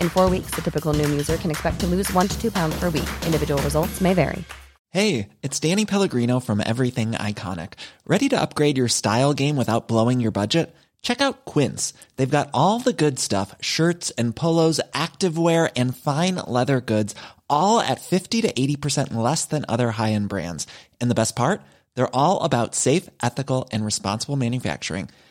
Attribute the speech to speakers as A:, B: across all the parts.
A: In four weeks, the typical Noom user can expect to lose one to two pounds per week. Individual results may vary.
B: Hey, it's Danny Pellegrino from Everything Iconic. Ready to upgrade your style game without blowing your budget? Check out Quince. They've got all the good stuff shirts and polos, activewear, and fine leather goods, all at 50 to 80% less than other high end brands. And the best part? They're all about safe, ethical, and responsible manufacturing.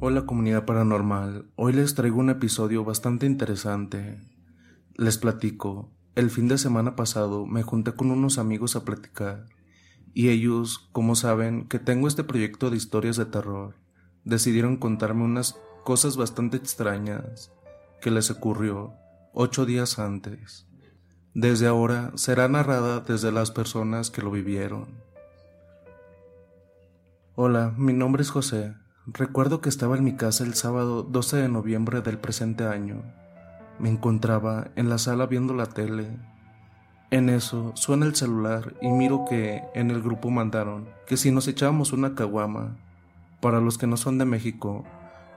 C: Hola comunidad paranormal, hoy les traigo un episodio bastante interesante. Les platico, el fin de semana pasado me junté con unos amigos a platicar y ellos, como saben que tengo este proyecto de historias de terror, decidieron contarme unas cosas bastante extrañas que les ocurrió ocho días antes. Desde ahora será narrada desde las personas que lo vivieron. Hola, mi nombre es José. Recuerdo que estaba en mi casa el sábado 12 de noviembre del presente año. Me encontraba en la sala viendo la tele. En eso suena el celular y miro que en el grupo mandaron que si nos echábamos una caguama. Para los que no son de México,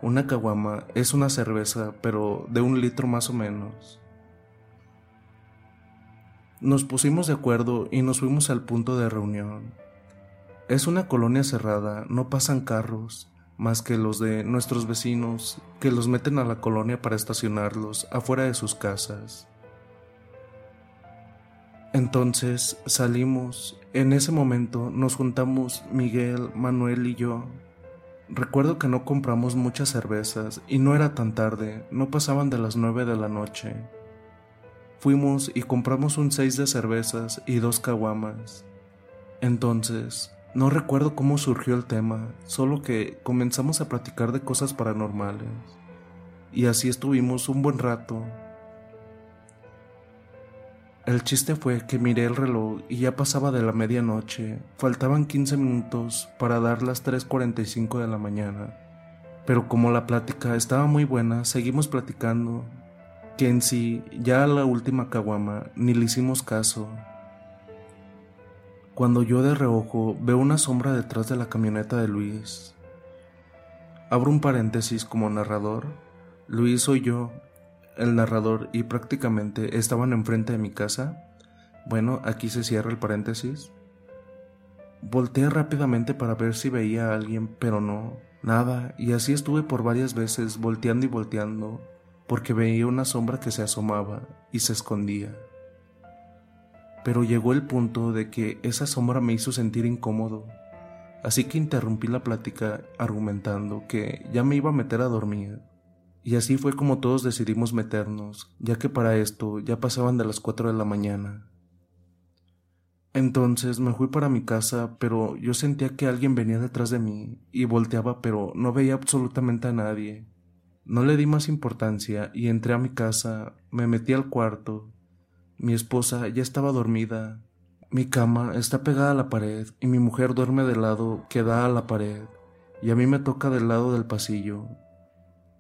C: una caguama es una cerveza, pero de un litro más o menos. Nos pusimos de acuerdo y nos fuimos al punto de reunión. Es una colonia cerrada, no pasan carros, más que los de nuestros vecinos, que los meten a la colonia para estacionarlos afuera de sus casas. Entonces salimos, en ese momento nos juntamos Miguel, Manuel y yo. Recuerdo que no compramos muchas cervezas y no era tan tarde, no pasaban de las nueve de la noche. Fuimos y compramos un seis de cervezas y dos caguamas. Entonces, no recuerdo cómo surgió el tema, solo que comenzamos a platicar de cosas paranormales. Y así estuvimos un buen rato. El chiste fue que miré el reloj y ya pasaba de la medianoche. Faltaban 15 minutos para dar las 3.45 de la mañana. Pero como la plática estaba muy buena, seguimos platicando. Que en sí, ya a la última caguama, ni le hicimos caso. Cuando yo de reojo veo una sombra detrás de la camioneta de Luis. Abro un paréntesis como narrador. Luis soy yo, el narrador y prácticamente estaban enfrente de mi casa. Bueno, aquí se cierra el paréntesis. Volteé rápidamente para ver si veía a alguien, pero no, nada, y así estuve por varias veces volteando y volteando, porque veía una sombra que se asomaba y se escondía. Pero llegó el punto de que esa sombra me hizo sentir incómodo, así que interrumpí la plática argumentando que ya me iba a meter a dormir y así fue como todos decidimos meternos, ya que para esto ya pasaban de las cuatro de la mañana. Entonces me fui para mi casa, pero yo sentía que alguien venía detrás de mí y volteaba, pero no veía absolutamente a nadie. No le di más importancia y entré a mi casa, me metí al cuarto. Mi esposa ya estaba dormida. Mi cama está pegada a la pared y mi mujer duerme del lado que da a la pared y a mí me toca del lado del pasillo,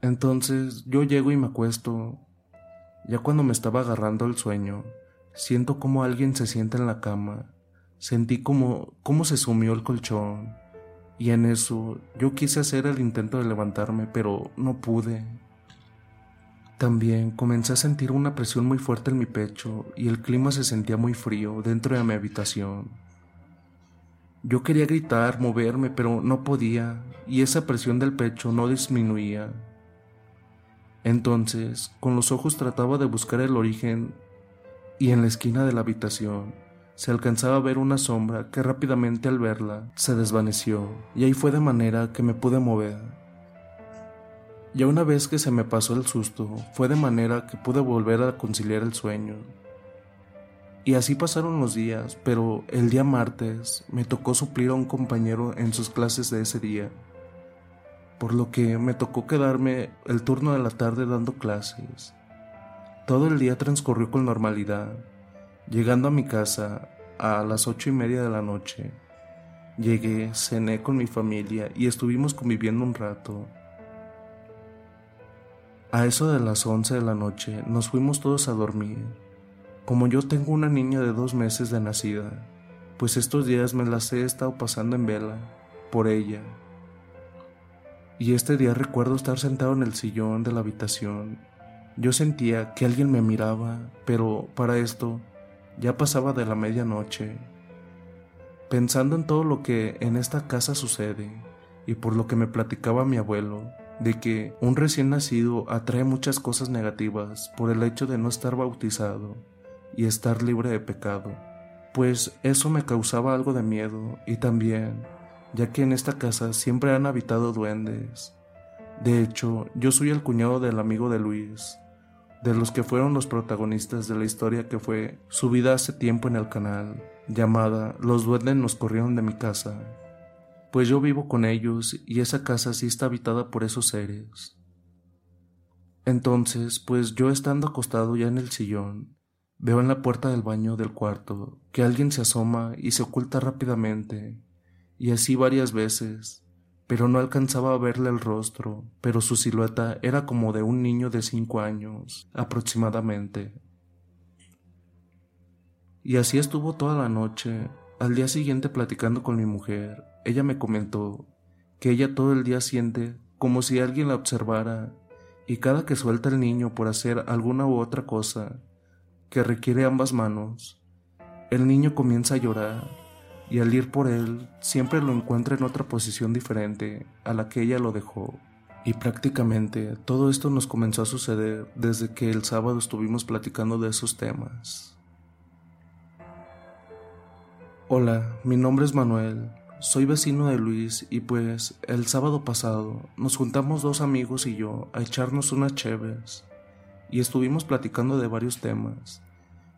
C: entonces yo llego y me acuesto. Ya cuando me estaba agarrando el sueño, siento como alguien se sienta en la cama. Sentí como, como se sumió el colchón. Y en eso yo quise hacer el intento de levantarme, pero no pude. También comencé a sentir una presión muy fuerte en mi pecho y el clima se sentía muy frío dentro de mi habitación. Yo quería gritar, moverme, pero no podía, y esa presión del pecho no disminuía. Entonces, con los ojos trataba de buscar el origen y en la esquina de la habitación se alcanzaba a ver una sombra que rápidamente al verla se desvaneció y ahí fue de manera que me pude mover. Ya una vez que se me pasó el susto, fue de manera que pude volver a conciliar el sueño. Y así pasaron los días, pero el día martes me tocó suplir a un compañero en sus clases de ese día por lo que me tocó quedarme el turno de la tarde dando clases. Todo el día transcurrió con normalidad, llegando a mi casa a las ocho y media de la noche. Llegué, cené con mi familia y estuvimos conviviendo un rato. A eso de las once de la noche nos fuimos todos a dormir. Como yo tengo una niña de dos meses de nacida, pues estos días me las he estado pasando en vela por ella y este día recuerdo estar sentado en el sillón de la habitación. Yo sentía que alguien me miraba, pero para esto ya pasaba de la medianoche. Pensando en todo lo que en esta casa sucede y por lo que me platicaba mi abuelo, de que un recién nacido atrae muchas cosas negativas por el hecho de no estar bautizado y estar libre de pecado, pues eso me causaba algo de miedo y también ya que en esta casa siempre han habitado duendes. De hecho, yo soy el cuñado del amigo de Luis, de los que fueron los protagonistas de la historia que fue subida hace tiempo en el canal, llamada Los duendes nos corrieron de mi casa, pues yo vivo con ellos y esa casa sí está habitada por esos seres. Entonces, pues yo estando acostado ya en el sillón, veo en la puerta del baño del cuarto que alguien se asoma y se oculta rápidamente y así varias veces, pero no alcanzaba a verle el rostro, pero su silueta era como de un niño de cinco años, aproximadamente. Y así estuvo toda la noche. Al día siguiente platicando con mi mujer, ella me comentó que ella todo el día siente como si alguien la observara y cada que suelta el niño por hacer alguna u otra cosa que requiere ambas manos, el niño comienza a llorar y al ir por él siempre lo encuentra en otra posición diferente a la que ella lo dejó. Y prácticamente todo esto nos comenzó a suceder desde que el sábado estuvimos platicando de esos temas. Hola, mi nombre es Manuel, soy vecino de Luis y pues el sábado pasado nos juntamos dos amigos y yo a echarnos unas cheves y estuvimos platicando de varios temas,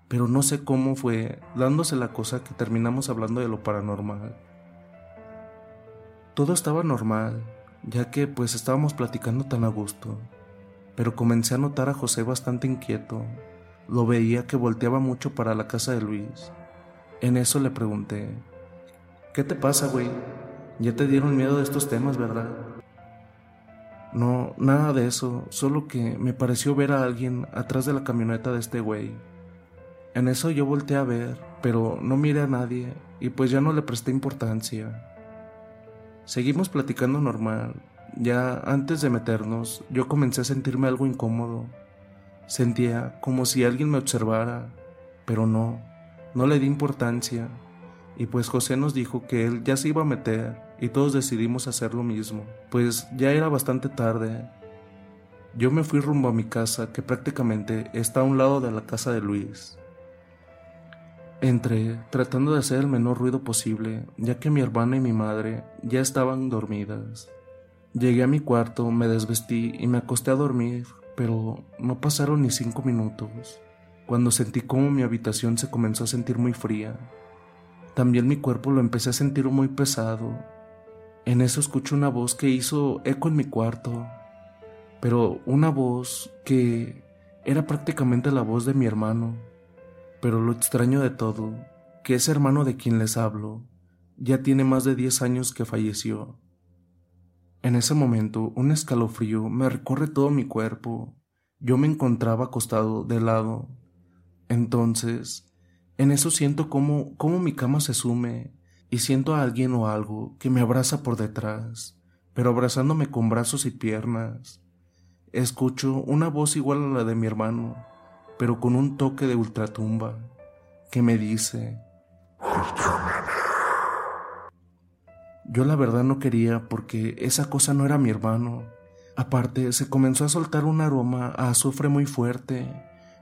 C: pero no sé cómo fue dándose la cosa que terminamos hablando de lo paranormal. Todo estaba normal, ya que pues estábamos platicando tan a gusto, pero comencé a notar a José bastante inquieto. Lo veía que volteaba mucho para la casa de Luis. En eso le pregunté, ¿Qué te pasa, güey? Ya te dieron miedo de estos temas, ¿verdad? No, nada de eso, solo que me pareció ver a alguien atrás de la camioneta de este güey. En eso yo volteé a ver, pero no miré a nadie y pues ya no le presté importancia. Seguimos platicando normal. Ya antes de meternos, yo comencé a sentirme algo incómodo. Sentía como si alguien me observara, pero no, no le di importancia y pues José nos dijo que él ya se iba a meter y todos decidimos hacer lo mismo, pues ya era bastante tarde. Yo me fui rumbo a mi casa, que prácticamente está a un lado de la casa de Luis. Entré tratando de hacer el menor ruido posible, ya que mi hermana y mi madre ya estaban dormidas. Llegué a mi cuarto, me desvestí y me acosté a dormir, pero no pasaron ni cinco minutos, cuando sentí como mi habitación se comenzó a sentir muy fría. También mi cuerpo lo empecé a sentir muy pesado. En eso escuché una voz que hizo eco en mi cuarto, pero una voz que era prácticamente la voz de mi hermano. Pero lo extraño de todo, que ese hermano de quien les hablo, ya tiene más de 10 años que falleció. En ese momento, un escalofrío me recorre todo mi cuerpo. Yo me encontraba acostado de lado. Entonces, en eso siento como, como mi cama se sume y siento a alguien o algo que me abraza por detrás, pero abrazándome con brazos y piernas. Escucho una voz igual a la de mi hermano, pero con un toque de ultratumba, que me dice, Yo la verdad no quería porque esa cosa no era mi hermano. Aparte, se comenzó a soltar un aroma a azufre muy fuerte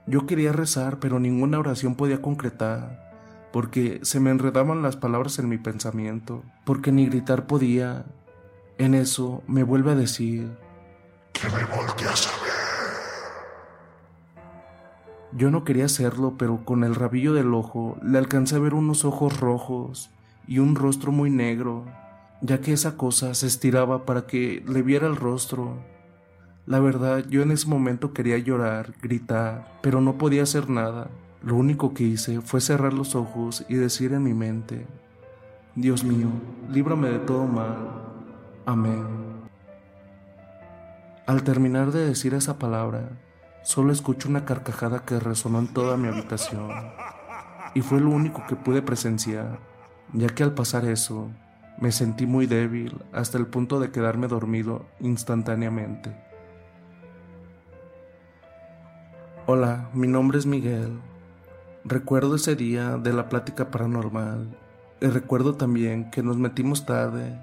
C: yo quería rezar, pero ninguna oración podía concretar, porque se me enredaban las palabras en mi pensamiento, porque ni gritar podía. En eso me vuelve a decir, que me volteas a ver. Yo no quería hacerlo, pero con el rabillo del ojo le alcancé a ver unos ojos rojos y un rostro muy negro, ya que esa cosa se estiraba para que le viera el rostro la verdad, yo en ese momento quería llorar, gritar, pero no podía hacer nada. Lo único que hice fue cerrar los ojos y decir en mi mente, Dios mío, líbrame de todo mal. Amén. Al terminar de decir esa palabra, solo escucho una carcajada que resonó en toda mi habitación. Y fue lo único que pude presenciar, ya que al pasar eso, me sentí muy débil hasta el punto de quedarme dormido instantáneamente. Hola, mi nombre es Miguel. Recuerdo ese día de la plática paranormal y recuerdo también que nos metimos tarde,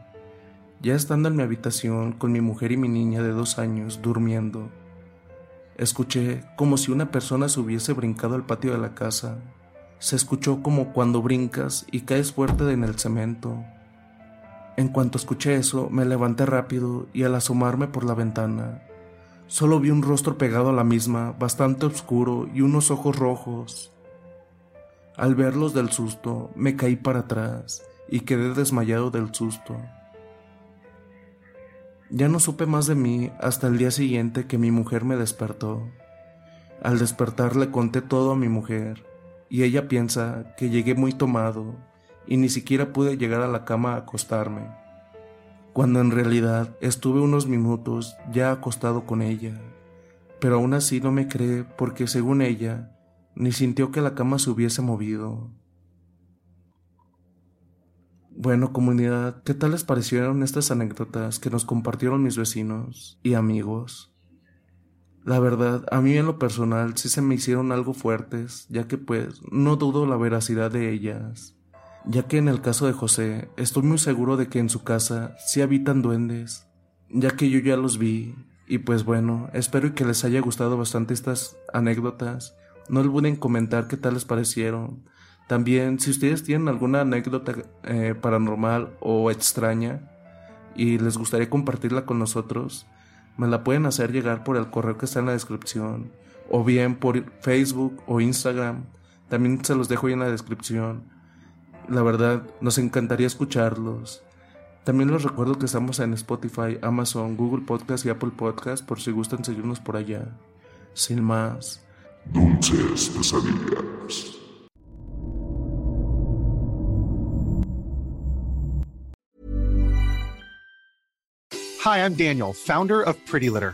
C: ya estando en mi habitación con mi mujer y mi niña de dos años durmiendo. Escuché como si una persona se hubiese brincado al patio de la casa. Se escuchó como cuando brincas y caes fuerte en el cemento. En cuanto escuché eso, me levanté rápido y al asomarme por la ventana, Solo vi un rostro pegado a la misma, bastante oscuro y unos ojos rojos. Al verlos del susto, me caí para atrás y quedé desmayado del susto. Ya no supe más de mí hasta el día siguiente que mi mujer me despertó. Al despertar le conté todo a mi mujer y ella piensa que llegué muy tomado y ni siquiera pude llegar a la cama a acostarme cuando en realidad estuve unos minutos ya acostado con ella, pero aún así no me cree porque según ella, ni sintió que la cama se hubiese movido. Bueno, comunidad, ¿qué tal les parecieron estas anécdotas que nos compartieron mis vecinos y amigos? La verdad, a mí en lo personal sí se me hicieron algo fuertes, ya que pues no dudo la veracidad de ellas ya que en el caso de José estoy muy seguro de que en su casa sí habitan duendes, ya que yo ya los vi, y pues bueno, espero que les haya gustado bastante estas anécdotas. No olviden comentar qué tal les parecieron. También, si ustedes tienen alguna anécdota eh, paranormal o extraña y les gustaría compartirla con nosotros, me la pueden hacer llegar por el correo que está en la descripción, o bien por Facebook o Instagram. También se los dejo ahí en la descripción. La verdad, nos encantaría escucharlos. También les recuerdo que estamos en Spotify, Amazon, Google Podcast y Apple Podcast por si gustan seguirnos por allá. Sin más.
D: Dulces pesadillas.
E: Hi, I'm Daniel, founder of Pretty Litter.